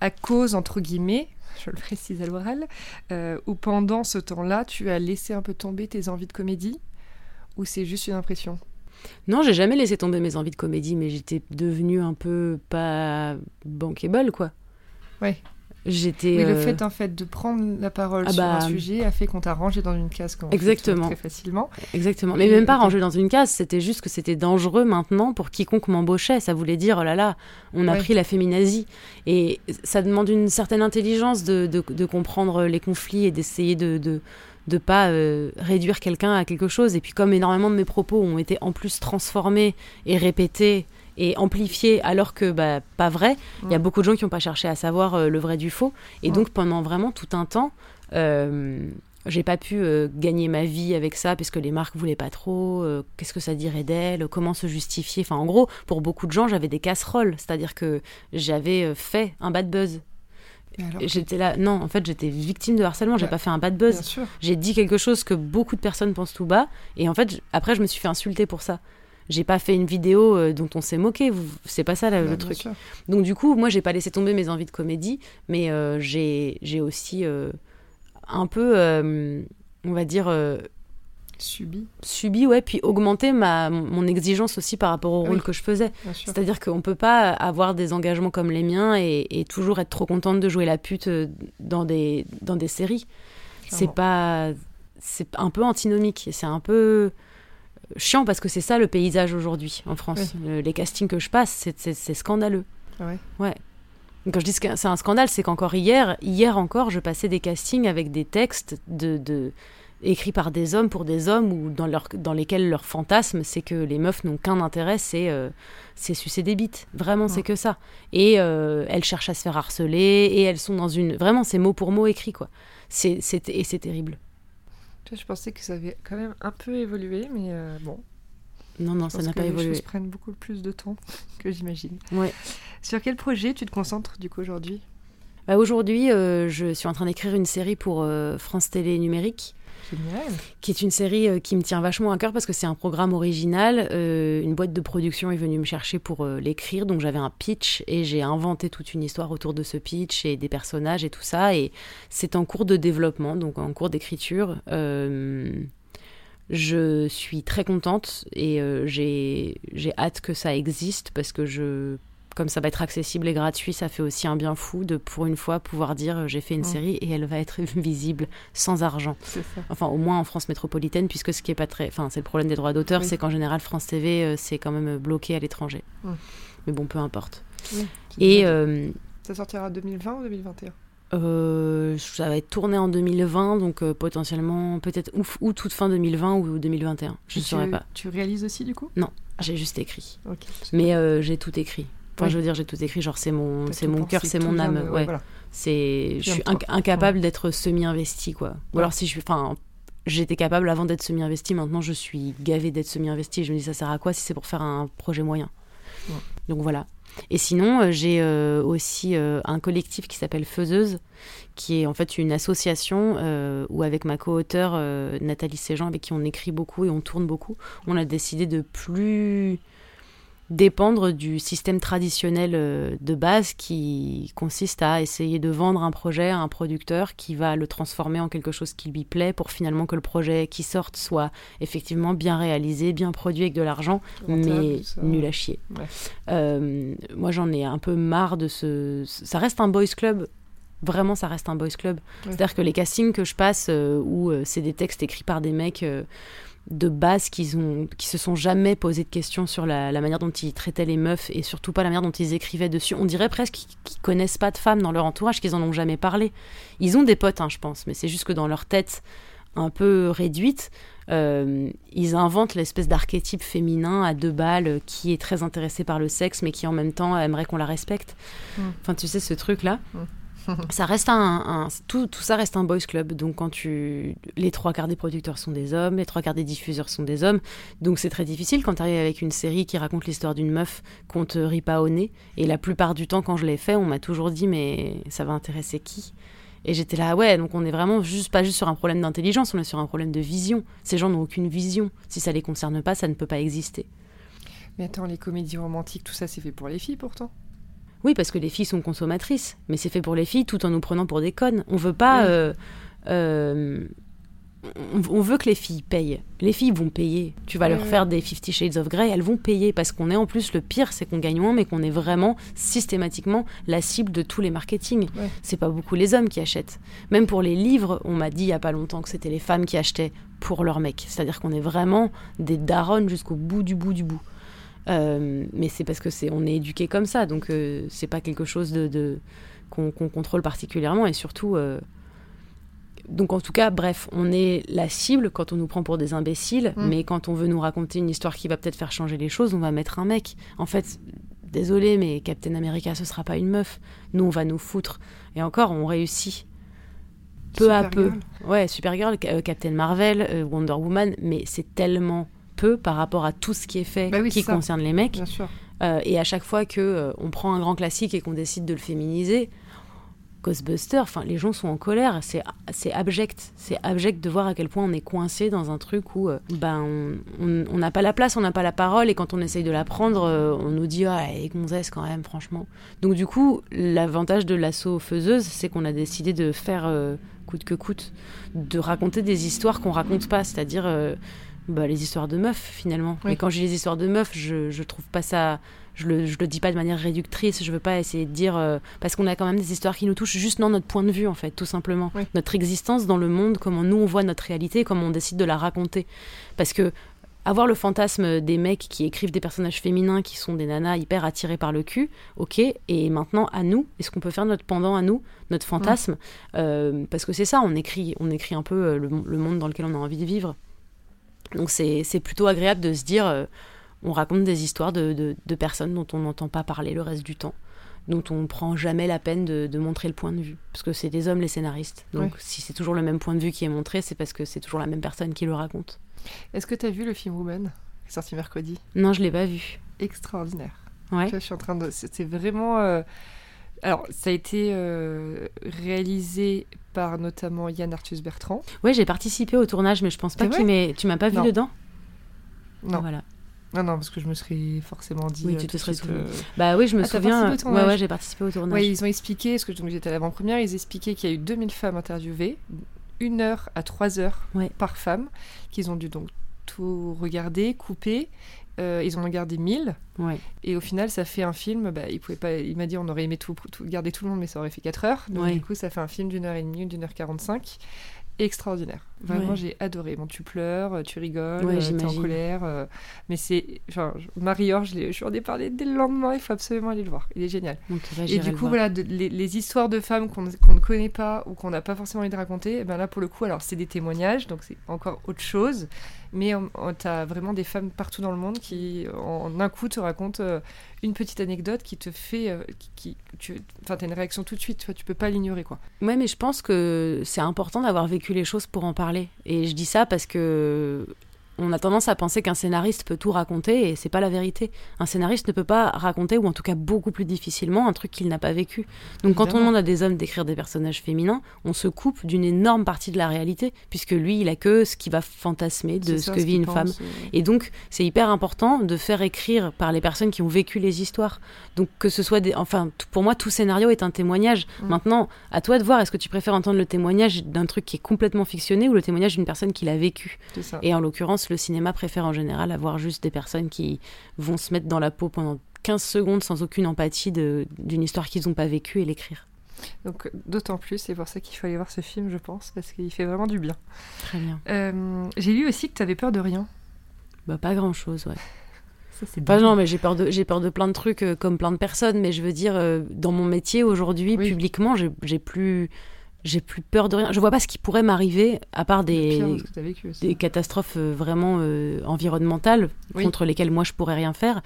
à cause, entre guillemets, je le précise à l'oral, euh, ou pendant ce temps-là, tu as laissé un peu tomber tes envies de comédie Ou c'est juste une impression? Non, j'ai jamais laissé tomber mes envies de comédie, mais j'étais devenue un peu pas bankable, quoi. Ouais. J'étais. Oui, le euh, fait en fait de prendre la parole ah sur un bah, sujet a fait qu'on t'a rangé dans une case quand Exactement. très facilement. Exactement. Mais même pas rangé dans une case, c'était juste que c'était dangereux maintenant pour quiconque m'embauchait. Ça voulait dire oh là là, on a pris la féminazie. Et ça demande une certaine intelligence de, de, comprendre les conflits et d'essayer de, de de pas euh, réduire quelqu'un à quelque chose. Et puis comme énormément de mes propos ont été en plus transformés et répétés et amplifié alors que bah, pas vrai. Il y a beaucoup de gens qui n'ont pas cherché à savoir euh, le vrai du faux. Et donc pendant vraiment tout un temps, euh, j'ai pas pu euh, gagner ma vie avec ça parce que les marques voulaient pas trop. euh, Qu'est-ce que ça dirait d'elle Comment se justifier Enfin, en gros, pour beaucoup de gens, j'avais des casseroles. C'est-à-dire que j'avais fait un bad buzz. J'étais là, non, en fait, j'étais victime de harcèlement. J'ai Ouais. pas fait un bad buzz. J'ai dit quelque chose que beaucoup de personnes pensent tout bas. Et en fait, après, je me suis fait insulter pour ça. J'ai pas fait une vidéo euh, dont on s'est moqué. C'est pas ça là, le bien truc. sûr. Donc du coup, moi, j'ai pas laissé tomber mes envies de comédie, mais euh, j'ai aussi euh, un peu, euh, on va dire, Subi, subi, ouais, puis augmenté ma, mon exigence aussi par rapport au Oui. rôle que je faisais. C'est-à-dire qu'on peut pas avoir des engagements comme les miens et, et toujours être trop contente de jouer la pute dans des, dans des séries. C'est pas... C'est un peu antinomique. C'est un peu chiant parce que c'est ça le paysage aujourd'hui en France. Le- les castings que je passe, c'est- scandaleux. Ouais. Ouais. Quand je dis que c'est un scandale, c'est qu'encore hier, hier encore, je passais des castings avec des textes de, de- écrits par des hommes pour des hommes ou dans, leur, dans lesquels leur fantasme, c'est que les meufs n'ont qu'un intérêt, c'est euh, c'est sucer des bites. Vraiment, c'est que ça. Et euh, elles cherchent à se faire harceler et elles sont dans une. Vraiment, c'est mot pour mot écrit, quoi. C'est, c'est- et c'est terrible. Je pensais que ça avait quand même un peu évolué, mais euh, bon. Non, non, ça n'a pas les évolué. choses prennent beaucoup plus de temps que j'imagine. Ouais. Sur quel projet tu te concentres du coup aujourd'hui? Bah, Aujourd'hui, euh, je suis en train d'écrire une série pour euh, France Télé Numérique. Génial. qui est une série euh, qui me tient vachement à cœur parce que c'est un programme original. Euh, une boîte de production est venue me chercher pour euh, l'écrire, donc j'avais un pitch et j'ai inventé toute une histoire autour de ce pitch et des personnages et tout ça. Et c'est en cours de développement, donc en cours d'écriture. Je suis très contente et j'ai hâte que ça existe parce que je comme ça va être accessible et gratuit, ça fait aussi un bien fou de pour une fois pouvoir dire euh, j'ai fait une Mm. série et elle va être visible sans argent enfin au moins en France métropolitaine, puisque ce qui est pas très, enfin c'est le problème des droits d'auteur, Oui. c'est qu'en général France TV euh, c'est quand même bloqué à l'étranger. Mm. Mais bon, peu importe. Oui, Et euh, Ça sortira en 2020 ou 2021 euh, ça va être tourné en 2020, donc euh, potentiellement peut-être ou, ou toute fin 2020 ou 2021. Je ne saurais pas. Tu réalises aussi du coup? J'ai juste écrit, mais euh, j'ai tout écrit. Enfin, Oui. je veux dire, j'ai tout écrit. Genre, c'est mon, c'est mon cœur, c'est mon âme. de- ouais. voilà. C'est, je suis inc- incapable d'être semi-investi, quoi. Ou alors si je suis, enfin, j'étais capable avant d'être semi-investi. Maintenant, je suis gavée d'être semi-investi. Je me dis, ça sert à quoi si c'est pour faire un projet moyen? Donc voilà. Et sinon, euh, j'ai euh, aussi euh, un collectif qui s'appelle Faiseuse, qui est en fait une association euh, où avec ma co-auteure Nathalie Séjean, avec qui on écrit beaucoup et on tourne beaucoup, on a décidé de plus dépendre du système traditionnel euh, de base qui consiste à essayer de vendre un projet à un producteur qui va le transformer en quelque chose qui lui plaît pour finalement que le projet qui sorte soit effectivement bien réalisé, bien produit avec de l'argent, mais ça. nul à chier. Ouais. Euh, moi j'en ai un peu marre de ce... Ça reste un boys club. Vraiment, ça reste un boys club. C'est-à-dire que les castings que je passe, euh, où euh, c'est des textes écrits par des mecs euh, de base qui, ont, qui se sont jamais posé de questions sur la, la manière dont ils traitaient les meufs et surtout pas la manière dont ils écrivaient dessus. On dirait presque qu'ils qu'ils connaissent pas de femmes dans leur entourage, qu'ils en ont jamais parlé. Ils ont des potes, hein, je pense, mais c'est juste que dans leur tête un peu réduite, euh, ils inventent l'espèce d'archétype féminin à deux balles qui est très intéressé par le sexe, mais qui en même temps aimerait qu'on la respecte. Mm. Enfin, tu sais, ce truc-là. Mm. Ça reste un, tout, tout ça reste un boys club. Donc quand tu, les trois quarts des producteurs sont des hommes, les trois quarts des diffuseurs sont des hommes. Donc c'est très difficile quand tu arrives avec une série qui raconte l'histoire d'une meuf qu'on te rit pas au nez. Et la plupart du temps, quand je l'ai fait, on m'a toujours dit mais ça va intéresser qui? Et j'étais là ouais, donc on est vraiment juste pas juste sur un problème d'intelligence, on est sur un problème de vision. Ces gens n'ont aucune vision. Si ça les concerne pas, ça ne peut pas exister. Mais attends, les comédies romantiques, tout ça, c'est fait pour les filles pourtant? Oui, parce que les filles sont consommatrices, mais c'est fait pour les filles tout en nous prenant pour des connes. On veut pas. Oui. euh, euh, on, on veut que les filles payent. Les filles vont payer. Tu vas Oui, leur oui. faire des Fifty Shades of Grey, elles vont payer parce qu'on est en plus le pire, c'est qu'on gagne moins, mais qu'on est vraiment systématiquement la cible de tous les marketing. Ouais. C'est pas beaucoup les hommes qui achètent. Même pour les livres, on m'a dit il y a pas longtemps que c'était les femmes qui achetaient pour leurs mecs. C'est-à-dire qu'on est vraiment des daronnes jusqu'au bout du bout du bout. Euh, mais c'est parce que c'est on est éduqué comme ça, donc euh, c'est pas quelque chose de, de- qu'on contrôle particulièrement et surtout. euh, donc en tout cas, bref, on est la cible quand on nous prend pour des imbéciles, Mm. mais quand on veut nous raconter une histoire qui va peut-être faire changer les choses, on va mettre un mec. En fait, désolé, mais Captain America, ce sera pas une meuf. Nous, on va nous foutre. Et encore, on réussit. peu à peu. Ouais, Supergirl, Captain Marvel, Wonder Woman, mais c'est tellement peu par rapport à tout ce qui est fait Bah oui, qui concerne les mecs. Bien sûr. Euh, et à chaque fois que euh, on prend un grand classique et qu'on décide de le féminiser, Ghostbusters, enfin les gens sont en colère, c'est c'est abject, c'est abject de voir à quel point on est coincé dans un truc où euh, ben on- n'a pas la place, on n'a pas la parole et quand on essaye de la prendre, on nous dit ah et gonzesse quand même franchement. Donc du coup l'avantage de l'assaut faiseuse, c'est qu'on a décidé de faire coûte que coûte, de raconter des histoires qu'on raconte pas, c'est-à-dire bah, les histoires de meufs finalement. Oui. Et quand j'ai les histoires de meufs, je, je trouve pas ça. Je le, je le dis pas de manière réductrice, je veux pas essayer de dire. euh, parce qu'on a quand même des histoires qui nous touchent juste dans notre point de vue en fait, tout simplement. Oui. Notre existence dans le monde, comment nous on voit notre réalité, comment on décide de la raconter. Parce que avoir le fantasme des mecs qui écrivent des personnages féminins qui sont des nanas hyper attirées par le cul, ok, et maintenant à nous, est-ce qu'on peut faire notre pendant à nous, notre fantasme? Euh, Parce que c'est ça, on écrit, on écrit un peu euh, le, le monde dans lequel on a envie de vivre. Donc c'est plutôt agréable de se dire, euh, on raconte des histoires de, de- de personnes dont on n'entend pas parler le reste du temps, dont on prend jamais la peine de, de montrer le point de vue, parce que c'est des hommes les scénaristes. Donc Ouais. si c'est toujours le même point de vue qui est montré, c'est parce que c'est toujours la même personne qui le raconte. Est-ce que tu as vu le film Woman sorti mercredi? Non, je l'ai pas vu. Extraordinaire. Ouais. Je suis en train de. C'était vraiment. euh, Alors, ça a été euh, réalisé par notamment Yann Arthus Bertrand. Ouais, j'ai participé au tournage, mais je pense pas m'ait. Tu m'as pas vu Non. dedans? Non, Voilà. non, non, parce que je me serais forcément dit. Oui, euh, tu te serais suite, euh, Bah oui, je me Ah, souviens. Ouais, j'ai participé au tournage. Ouais, ils ont expliqué, parce que j'étais à l'avant-première, ils expliquaient qu'il y a eu 2000 femmes interviewées, une heure à trois heures Ouais. par femme, qu'ils ont dû donc tout regarder, couper. Euh, ils en ont gardé 1000. Ouais. Et au final, ça fait un film. Bah, il, pouvait pas, il m'a dit on aurait aimé tout, tout- garder tout le monde, mais ça aurait fait 4 heures. Donc Ouais. du coup, ça fait un film d'une heure et demie, d'une heure 45. Extraordinaire. Vraiment, Ouais. j'ai adoré. Bon, tu pleures, tu rigoles, Ouais, euh, t'es en colère. euh, mais c'est. Enfin, je- Marie-Or, je, lui en ai parlé dès le lendemain. Il faut absolument aller le voir. Il est génial. Donc, là, Et du coup, voilà, de- les, les histoires de femmes qu'on ne connaît pas ou qu'on n'a pas forcément envie de raconter, eh ben là, pour le coup, alors c'est des témoignages, donc c'est encore autre chose. Mais tu as vraiment des femmes partout dans le monde qui, en un coup, te racontent euh, une petite anecdote qui te fait. euh, qui, tu as une réaction tout de suite, tu vois, tu peux pas l'ignorer, quoi. Ouais, mais je pense que c'est important d'avoir vécu les choses pour en parler. Et je dis ça parce que on a tendance à penser qu'un scénariste peut tout raconter et c'est pas la vérité. Un scénariste ne peut pas raconter, ou en tout cas beaucoup plus difficilement, un truc qu'il n'a pas vécu. Donc quand on demande à des hommes d'écrire des personnages féminins, on se coupe d'une énorme partie de la réalité, puisque lui, il a que ce qu'il va fantasmer de ce ça, que vit une femme. pense. Et donc, c'est hyper important de faire écrire par les personnes qui ont vécu les histoires. Donc, que ce soit des. Enfin, pour moi, tout scénario est un témoignage. Mm. Maintenant, à toi de voir, est-ce que tu préfères entendre le témoignage d'un truc qui est complètement fictionné ou le témoignage d'une personne qui l'a vécu? Et en l'occurrence, le cinéma préfère en général avoir juste des personnes qui vont se mettre dans la peau pendant 15 secondes sans aucune empathie d'une histoire qu'ils n'ont pas vécue et l'écrire. Donc, d'autant plus, c'est pour ça qu'il faut aller voir ce film, je pense, parce qu'il fait vraiment du bien. Très bien. Euh, J'ai lu aussi que tu avais peur de rien. Bah, pas grand-chose, ouais. Ça, Pas genre, mais j'ai peur de, j'ai peur de plein de trucs euh, comme plein de personnes, mais je veux dire, euh, dans mon métier aujourd'hui, Oui. publiquement, j'ai j'ai plus, j'ai plus peur de rien. Je vois pas ce qui pourrait m'arriver à part des, pire vécu catastrophes euh, vraiment euh, environnementales Oui. contre lesquelles moi je pourrais rien faire.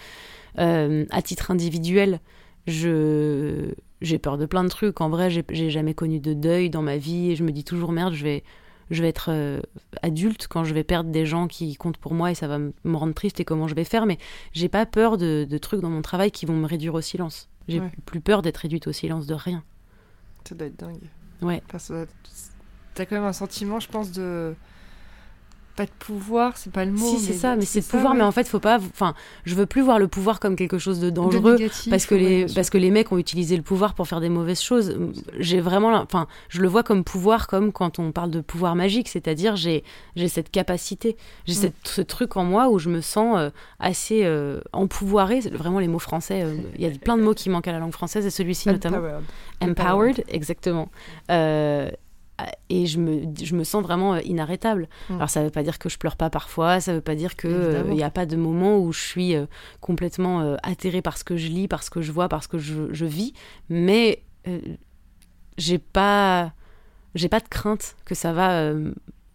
Euh, à titre individuel, je j'ai peur de plein de trucs. En vrai, j'ai jamais connu de deuil dans ma vie et je me dis toujours merde, je vais je vais être euh, adulte quand je vais perdre des gens qui comptent pour moi et ça va me rendre triste et comment je vais faire. Mais j'ai pas peur de, de trucs dans mon travail qui vont me réduire au silence. J'ai Ouais. plus peur d'être réduite au silence de rien. Ça doit être dingue. Ouais. Parce que t'as quand même un sentiment, je pense, de. Pas de pouvoir, c'est pas le mot. si c'est ça, mais c'est ça, pouvoir. ouais. Mais en fait, faut pas. Enfin, je veux plus voir le pouvoir comme quelque chose de De dangereux. négatif, parce que les parce que les mecs ont utilisé le pouvoir pour faire des mauvaises choses j'ai vraiment enfin je le vois comme pouvoir comme quand on parle de pouvoir magique c'est-à-dire j'ai j'ai cette capacité j'ai Mm. ce truc en moi où je me sens euh, assez euh, empouvoirée vraiment les mots français euh, il y a plein de mots qui manquent à la langue française et celui-ci notamment Empowered. empowered exactement Euh, et je me, je me sens vraiment euh, inarrêtable. Mm. Alors ça veut pas dire que je pleure pas parfois, ça veut pas dire qu'il Évidemment. n'y a pas de moment où je suis euh, complètement euh, atterrée par ce que je lis, par ce que je vois, par ce que je, je vis, mais euh, j'ai pas j'ai pas de crainte que ça va euh,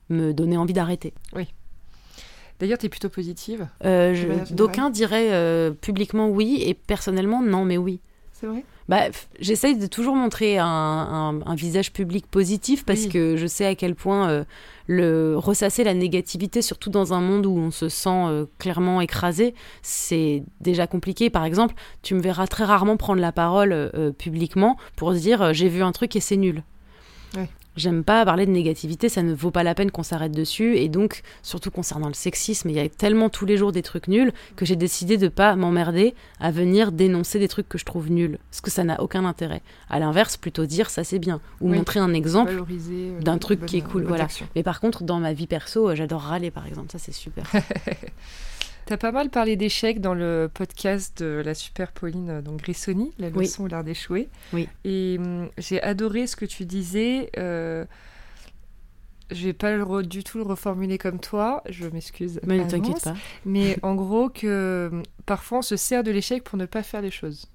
me donner envie d'arrêter. D'ailleurs, t'es plutôt positive? Euh, D'aucuns diraient euh, publiquement oui et personnellement non, mais oui. Ça, c'est vrai? Bah, J'essaye de toujours montrer un, visage public positif parce que je sais à quel point euh, le ressasser la négativité, surtout dans un monde où on se sent euh, clairement écrasé, c'est déjà compliqué. Par exemple, tu me verras très rarement prendre la parole euh, publiquement pour dire j'ai vu un truc et c'est nul. J'aime pas parler de négativité, ça ne vaut pas la peine qu'on s'arrête dessus. Et donc, surtout concernant le sexisme, il y a tellement tous les jours des trucs nuls que j'ai décidé de pas m'emmerder à venir dénoncer des trucs que je trouve nuls. Parce que ça n'a aucun intérêt. À l'inverse, plutôt dire ça c'est bien. Ou montrer un exemple euh, d'un truc qui est cool. Voilà. Mais par contre, dans ma vie perso, euh, j'adore râler par exemple. Ça c'est super. T'as pas mal parlé d'échecs dans le podcast de la super Pauline euh, donc Grissoni, la leçon oui. l'art d'échouer. Oui. Et hum, j'ai adoré ce que tu disais. Euh, je vais pas du tout le reformuler comme toi, je m'excuse. Mais ne t'inquiète pas. Mais en gros que hum, parfois on se sert de l'échec pour ne pas faire les choses.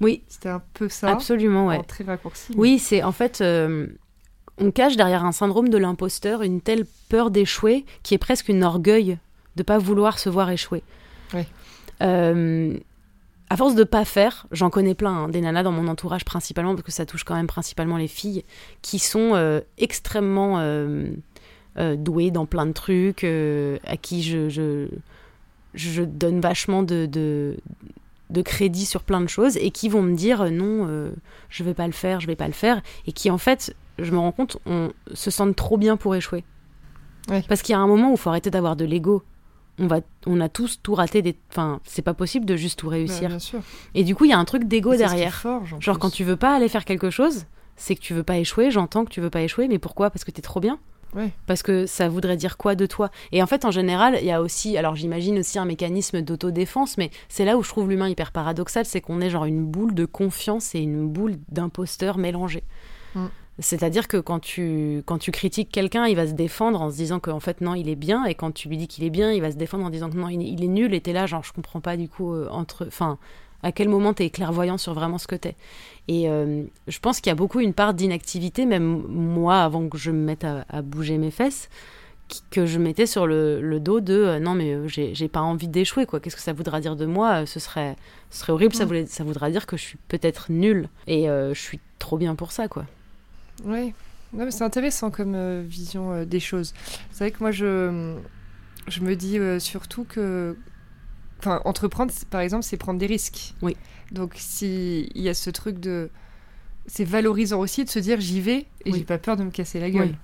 Oui. C'était un peu ça. Absolument, ouais. Très raccourci. Oui, c'est en fait. Euh, on cache derrière un syndrome de l'imposteur une telle peur d'échouer qui est presque une orgueil de pas vouloir se voir échouer. Euh, à force de pas faire, j'en connais plein, hein, des nanas dans mon entourage principalement, parce que ça touche quand même principalement les filles, qui sont euh, extrêmement euh, douées dans plein de trucs, à qui je, je, donne vachement de, de, crédit sur plein de choses, et qui vont me dire non, je vais pas le faire, je vais pas le faire, et qui en fait, je me rends compte, on se sentent trop bien pour échouer. Parce qu'il y a un moment où il faut arrêter d'avoir de l'ego on va on a tous tout raté des enfin c'est pas possible de juste tout réussir. et du coup il y a un truc d'ego derrière. genre quand tu veux pas aller faire quelque chose c'est que tu veux pas échouer j'entends que tu veux pas échouer mais pourquoi? Parce que t'es trop bien. Parce que ça voudrait dire quoi de toi? Et en fait, en général, il y a aussi, alors j'imagine aussi un mécanisme d'autodéfense, mais c'est là où je trouve l'humain hyper paradoxal, c'est qu'on est genre une boule de confiance et une boule d'imposteur mélangée. Mm. C'est-à-dire que quand tu, quand tu critiques quelqu'un, il va se défendre en se disant qu'en fait non, il est bien, et quand tu lui dis qu'il est bien, il va se défendre en disant que non, il, est nul, et t'es là, genre je comprends pas du coup euh, entre, enfin, à quel moment t'es clairvoyant sur vraiment ce que t'es. Et euh, je pense qu'il y a beaucoup une part d'inactivité, même moi, avant que je me mette à, bouger mes fesses, que je mettais sur le, dos de euh, non mais j'ai pas envie d'échouer quoi. Qu'est-ce que ça voudra dire de moi? Ce serait ce serait horrible ça, voulait, ça voudra dire que je suis peut-être nulle. Et je suis trop bien pour ça quoi oui, c'est intéressant comme euh, vision euh, des choses. C'est vrai que moi, je, je me dis euh, surtout que. Enfin, entreprendre, par exemple, c'est prendre des risques. Oui. Donc, s'il y a ce truc de. C'est valorisant aussi de se dire j'y vais et j'ai pas peur de me casser la gueule.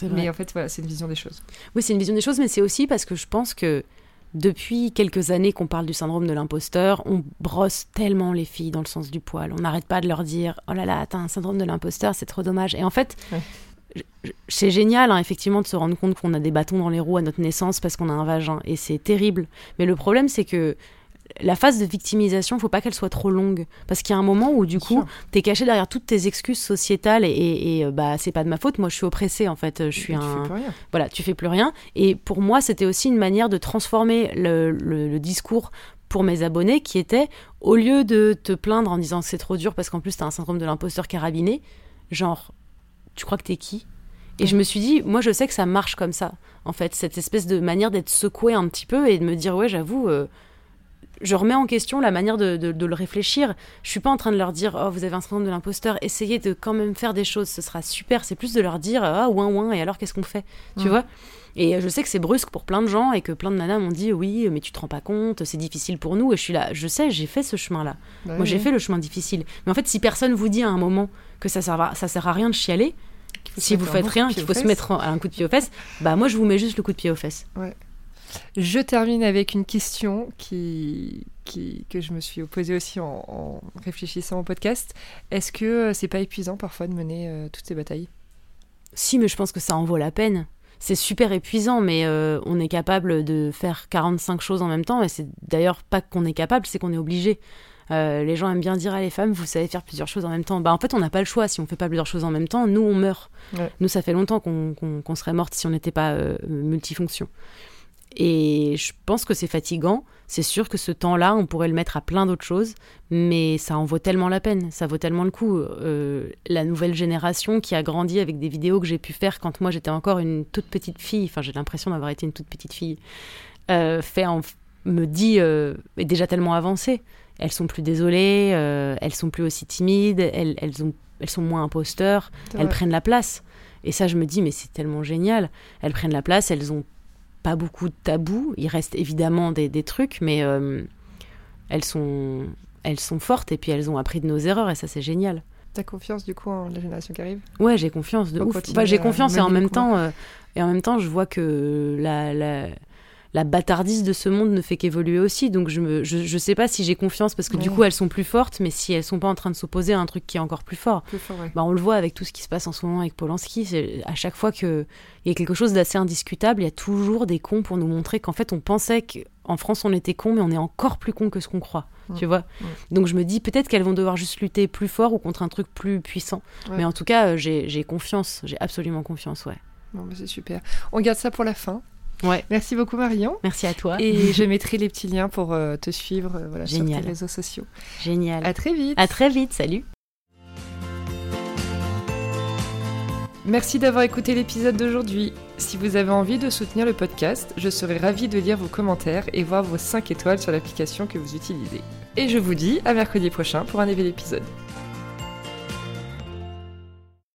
Oui. Mais en fait, voilà, c'est une vision des choses. Oui, c'est une vision des choses, mais c'est aussi parce que je pense que depuis quelques années qu'on parle du syndrome de l'imposteur, on brosse tellement les filles dans le sens du poil. On n'arrête pas de leur dire Oh là là, t'as un syndrome de l'imposteur, c'est trop dommage. Et en fait, c'est génial, hein, effectivement, de se rendre compte qu'on a des bâtons dans les roues à notre naissance parce qu'on a un vagin. Et c'est terrible. Mais le problème, c'est que la phase de victimisation, faut pas qu'elle soit trop longue. Parce qu'il y a un moment où, du coup, tu es caché derrière toutes tes excuses sociétales et, et, euh, bah, c'est pas de ma faute. Moi, je suis oppressée, en fait. Je suis un. Tu fais plus rien. Voilà, tu fais plus rien. Et pour moi, c'était aussi une manière de transformer le, discours pour mes abonnés qui était, au lieu de te plaindre en disant que c'est trop dur parce qu'en plus, tu as un syndrome de l'imposteur carabiné, genre, tu crois que t'es qui? Et je me suis dit, moi je sais que ça marche comme ça, en fait, cette espèce de manière d'être secoué un petit peu et de me dire, ouais, j'avoue, euh, je remets en question la manière de, le réfléchir. Je suis pas en train de leur dire, oh, vous avez un syndrome de l'imposteur, essayez de quand même faire des choses, ce sera super. C'est plus de leur dire, ah, ouin, ouin, et alors qu'est-ce qu'on fait Tu vois? Et je sais que c'est brusque pour plein de gens et que plein de nanas m'ont dit, oui, mais tu te rends pas compte, c'est difficile pour nous. Et je suis là, je sais, j'ai fait ce chemin-là. Bah Moi, j'ai fait le chemin difficile. Mais en fait, si personne vous dit à un moment que ça sert à, ça sert à rien de chialer, si vous faites rien, qu'il faut se mettre un coup de pied aux fesses, bah moi je vous mets juste le coup de pied aux fesses. Ouais. Je termine avec une question qui, qui, que je me suis posée aussi en, réfléchissant au podcast. Est-ce que euh, c'est pas épuisant parfois de mener euh, toutes ces batailles? Si, mais je pense que ça en vaut la peine. C'est super épuisant, mais euh, on est capable de faire 45 choses en même temps. Et c'est d'ailleurs pas qu'on est capable, c'est qu'on est obligé. les gens aiment bien dire à les femmes, vous savez faire plusieurs choses en même temps. Bah, en fait, on n'a pas le choix. Si on fait pas plusieurs choses en même temps, nous, on meurt. Nous, ça fait longtemps qu'on serait morte si on n'était pas multifonction. Et je pense que c'est fatigant. C'est sûr que ce temps-là, on pourrait le mettre à plein d'autres choses, mais ça en vaut tellement la peine, ça vaut tellement le coup. Euh, la nouvelle génération qui a grandi avec des vidéos que j'ai pu faire quand moi j'étais encore une toute petite fille, enfin j'ai l'impression d'avoir été une toute petite fille, euh, fait me dit euh, est déjà tellement avancé. elles sont plus désolées, elles sont plus aussi timides, elles, elles, ont, elles sont moins imposteurs, elles prennent la place. Et ça, je me dis, mais c'est tellement génial. Elles prennent la place, elles ont pas beaucoup de tabous. Il reste évidemment des, des trucs, mais euh, elles, sont, elles sont fortes et puis elles ont appris de nos erreurs et ça, c'est génial. T'as confiance du coup en la génération qui arrive? Ouais, j'ai confiance de ouf. j'ai confiance et en même temps, euh, et en même temps, je vois que la, la la bâtardise de ce monde ne fait qu'évoluer aussi. Donc je ne je, sais pas si j'ai confiance parce que du coup elles sont plus fortes, mais si elles sont pas en train de s'opposer à un truc qui est encore plus fort. bah, on le voit avec tout ce qui se passe en ce moment avec Polanski. À chaque fois qu'il y a quelque chose d'assez indiscutable, il y a toujours des cons pour nous montrer qu'en fait on pensait qu'en France on était cons, mais on est encore plus cons que ce qu'on croit. Tu vois Donc je me dis peut-être qu'elles vont devoir juste lutter plus fort ou contre un truc plus puissant. Mais en tout cas, euh, j'ai confiance, j'ai absolument confiance, ouais. Bon, bah, c'est super. On garde ça pour la fin. Ouais. Merci beaucoup Marion. Merci à toi. Et je mettrai les petits liens pour euh, te suivre euh, voilà, sur tes réseaux sociaux. Génial. À très vite. À très vite. Salut. Merci d'avoir écouté l'épisode d'aujourd'hui. Si vous avez envie de soutenir le podcast, je serai ravie de lire vos commentaires et voir vos 5 étoiles sur l'application que vous utilisez. Et je vous dis à mercredi prochain pour un nouvel épisode.